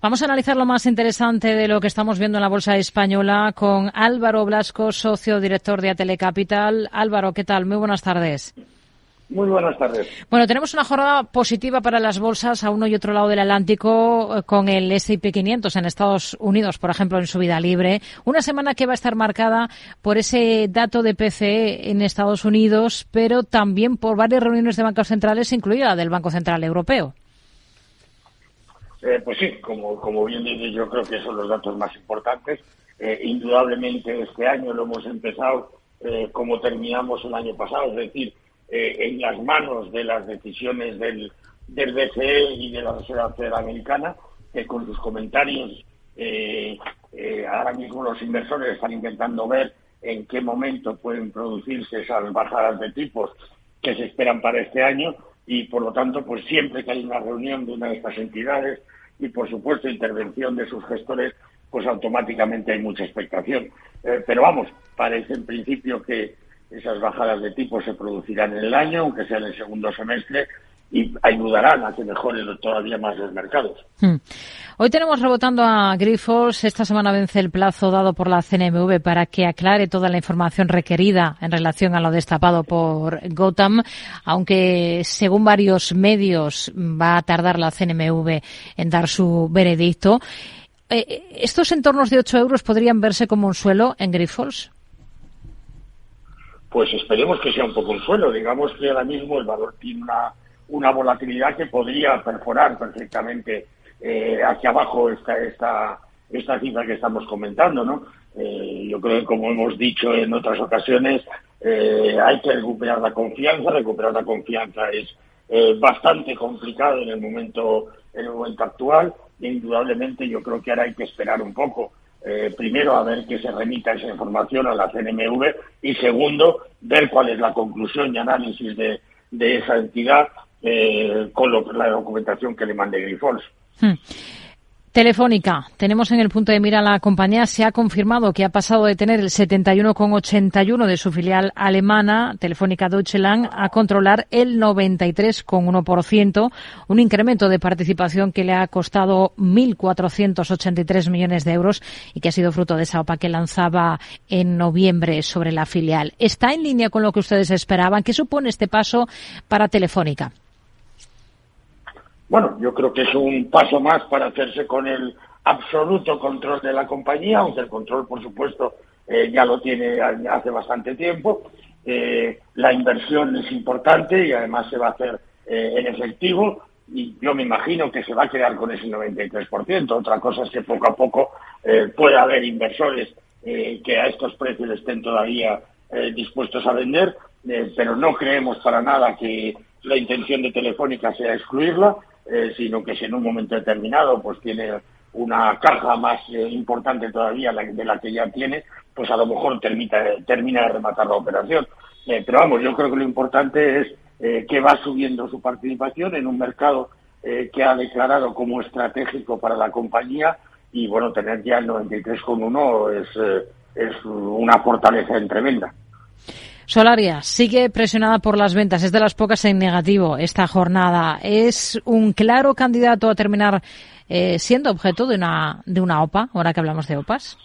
Vamos a analizar lo más interesante de lo que estamos viendo en la bolsa española con Álvaro Blasco, socio director de Atele Capital. Álvaro, ¿qué tal? Muy buenas tardes. Muy buenas tardes. Bueno, tenemos una jornada positiva para las bolsas a uno y otro lado del Atlántico eh, con el S&P 500 en Estados Unidos, por ejemplo, en subida libre. Una semana que va a estar marcada por ese dato de PCE en Estados Unidos, pero también por varias reuniones de bancos centrales, incluida la del Banco Central Europeo. Eh, pues sí, como, como bien dice, yo creo que son los datos más importantes. Eh, indudablemente este año lo hemos empezado eh, como terminamos el año pasado, es decir, en las manos de las decisiones del, del BCE y de la Reserva Federal Americana, que con sus comentarios ahora mismo los inversores están intentando ver en qué momento pueden producirse esas bajadas de tipos que se esperan para este año y por lo tanto, pues siempre que hay una reunión de una de estas entidades y por supuesto intervención de sus gestores, pues automáticamente hay mucha expectación. Eh, pero vamos, parece en principio que esas bajadas de tipo se producirán en el año, aunque sea en el segundo semestre, y ayudarán a que mejoren todavía más los mercados. Hmm. Hoy tenemos rebotando a Grifols. Esta semana vence el plazo dado por la CNMV para que aclare toda la información requerida en relación a lo destapado por Gotham, aunque según varios medios va a tardar la CNMV en dar su veredicto. Eh, ¿Estos entornos de 8 euros podrían verse como un suelo en Grifols? Pues esperemos que sea un poco un suelo. Digamos que ahora mismo el valor tiene una volatilidad que podría perforar perfectamente eh, hacia abajo esta, esta, esta cifra que estamos comentando, ¿no? Eh, yo creo que, como hemos dicho en otras ocasiones, eh, hay que recuperar la confianza. Recuperar la confianza es bastante complicado en el momento en el momento actual. E indudablemente, yo creo que ahora hay que esperar un poco. primero, a ver que se remita esa información a la CNMV y segundo, ver cuál es la conclusión y análisis de, de esa entidad eh, con la documentación que le mande Grifols. Hmm. Telefónica, tenemos en el punto de mira la compañía, se ha confirmado que ha pasado de tener el 71,81 de su filial alemana, Telefónica Deutschland, a controlar el 93,1%, un incremento de participación que le ha costado 1.483 millones de euros y que ha sido fruto de esa OPA que lanzaba en noviembre sobre la filial. ¿Está en línea con lo que ustedes esperaban? ¿Qué supone este paso para Telefónica? Bueno, yo creo que es un paso más para hacerse con el absoluto control de la compañía, aunque el control, por supuesto, eh, ya lo tiene hace bastante tiempo. Eh, la inversión es importante y además se va a hacer eh, en efectivo y yo me imagino que se va a quedar con ese 93%. Otra cosa es que poco a poco pueda haber inversores que a estos precios estén todavía dispuestos a vender, pero no creemos para nada que la intención de Telefónica sea excluirla. Eh, sino que si en un momento determinado pues tiene una caja más eh, importante todavía de la que ya tiene, pues a lo mejor termina, termina de rematar la operación. Eh, pero vamos, yo creo que lo importante es que va subiendo su participación en un mercado que ha declarado como estratégico para la compañía y bueno, tener ya el 93,1 es, es una fortaleza en tremenda. Solaria sigue presionada por las ventas, es de las pocas en negativo esta jornada. Es un claro candidato a terminar eh, siendo objeto de una, de una OPA, ahora que hablamos de OPAs.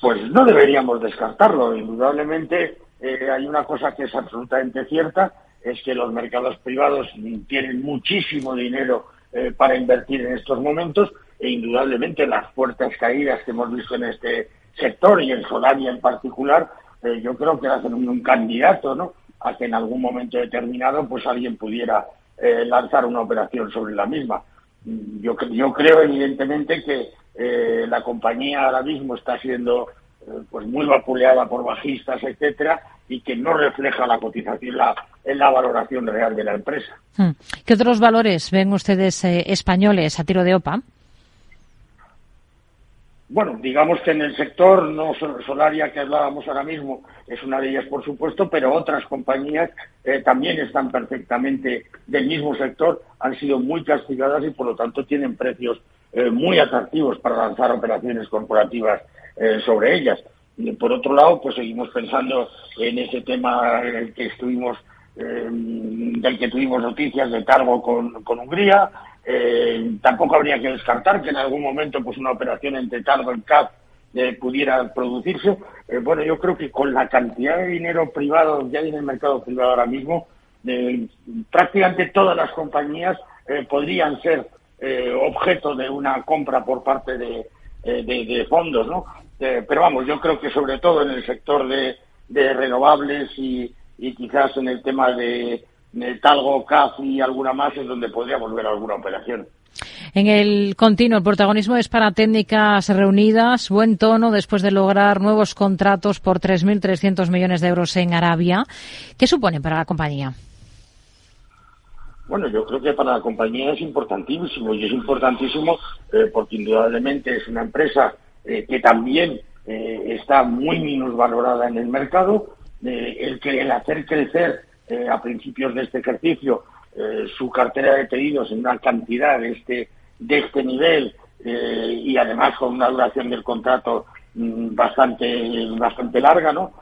Pues no deberíamos descartarlo. Indudablemente eh, hay una cosa que es absolutamente cierta, es que los mercados privados tienen muchísimo dinero eh, para invertir en estos momentos e indudablemente las fuertes caídas que hemos visto en este sector y en Solaria en particular eh, yo creo que hacen un, candidato, ¿no? A que en algún momento determinado, pues alguien pudiera eh, lanzar una operación sobre la misma. Mm, yo, yo creo, evidentemente, que eh, la compañía ahora mismo está siendo pues muy vapuleada por bajistas, etcétera, y que no refleja la cotización en la valoración real de la empresa. Hmm. ¿Qué otros valores ven ustedes españoles a tiro de OPA? Bueno, digamos que en el sector no Solaria que hablábamos ahora mismo es una de ellas, por supuesto, pero otras compañías eh, también están perfectamente del mismo sector, han sido muy castigadas y por lo tanto tienen precios eh, muy atractivos para lanzar operaciones corporativas eh, sobre ellas. Por otro lado, pues seguimos pensando en ese tema en el que estuvimos del que tuvimos noticias de cargo con Hungría, tampoco habría que descartar que en algún momento pues una operación entre Targo y CAP pudiera producirse. bueno, yo creo que con la cantidad de dinero privado que hay en el mercado privado ahora mismo, prácticamente todas las compañías podrían ser objeto de una compra por parte de, de fondos, ¿no? pero vamos, yo creo que sobre todo en el sector de, renovables y, quizás en el tema de, Talgo, CAF y alguna más es donde podríamos ver alguna operación. En el continuo, el protagonismo es para técnicas reunidas, buen tono después de lograr nuevos contratos por 3.300 millones de euros en Arabia. ¿Qué supone para la compañía? Bueno, yo creo que para la compañía es importantísimo y es importantísimo eh, porque indudablemente es una empresa eh, que también eh, está muy minusvalorada en el mercado, el, que, el hacer crecer a principios de este ejercicio su cartera de pedidos en una cantidad de este, de este nivel y además con una duración del contrato mm, bastante, bastante larga, ¿no?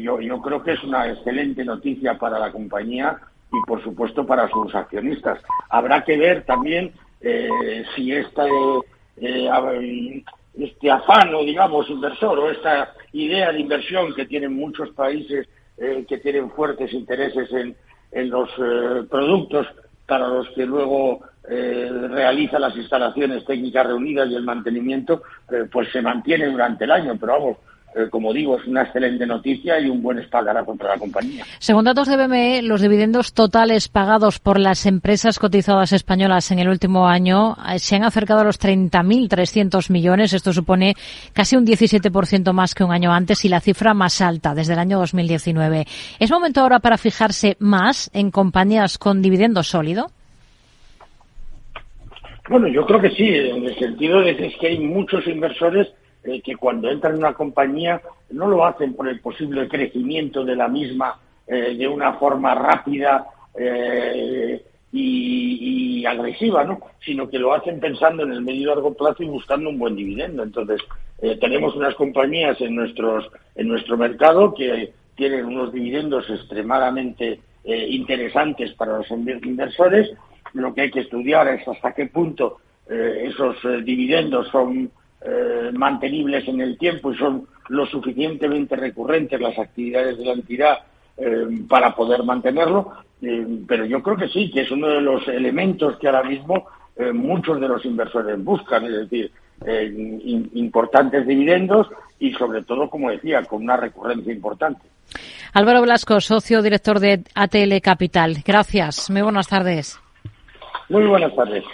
yo, yo creo que es una excelente noticia para la compañía y por supuesto para sus accionistas. Habrá que ver también si esta este afano, digamos, inversor o esta idea de inversión que tienen muchos países eh, que tienen fuertes intereses en, en los eh, productos para los que luego eh, realiza las instalaciones técnicas reunidas y el mantenimiento, pues se mantiene durante el año. Pero vamos, eh, como digo, es una excelente noticia y un buen espaldarazo contra la compañía. Según datos de BME, los dividendos totales pagados por las empresas cotizadas españolas en el último año eh, se han acercado a los 30.300 millones. Esto supone casi un 17% más que un año antes y la cifra más alta desde el año 2019. ¿Es momento ahora para fijarse más en compañías con dividendo sólido? Bueno, yo creo que sí, en el sentido de que hay muchos inversores eh, que cuando entran en una compañía no lo hacen por el posible crecimiento de la misma eh, de una forma rápida eh, y, agresiva, ¿no? sino que lo hacen pensando en el medio y largo plazo y buscando un buen dividendo. Entonces, tenemos unas compañías en, nuestros, en nuestro mercado que tienen unos dividendos extremadamente interesantes para los inversores. Lo que hay que estudiar es hasta qué punto esos dividendos son eh, mantenibles en el tiempo y son lo suficientemente recurrentes las actividades de la entidad eh, para poder mantenerlo, eh, pero yo creo que sí, que es uno de los elementos que ahora mismo muchos de los inversores buscan, es decir, importantes dividendos y sobre todo, como decía, con una recurrencia importante. Álvaro Blasco, socio director de ATL Capital. Gracias. Muy buenas tardes. Muy buenas tardes.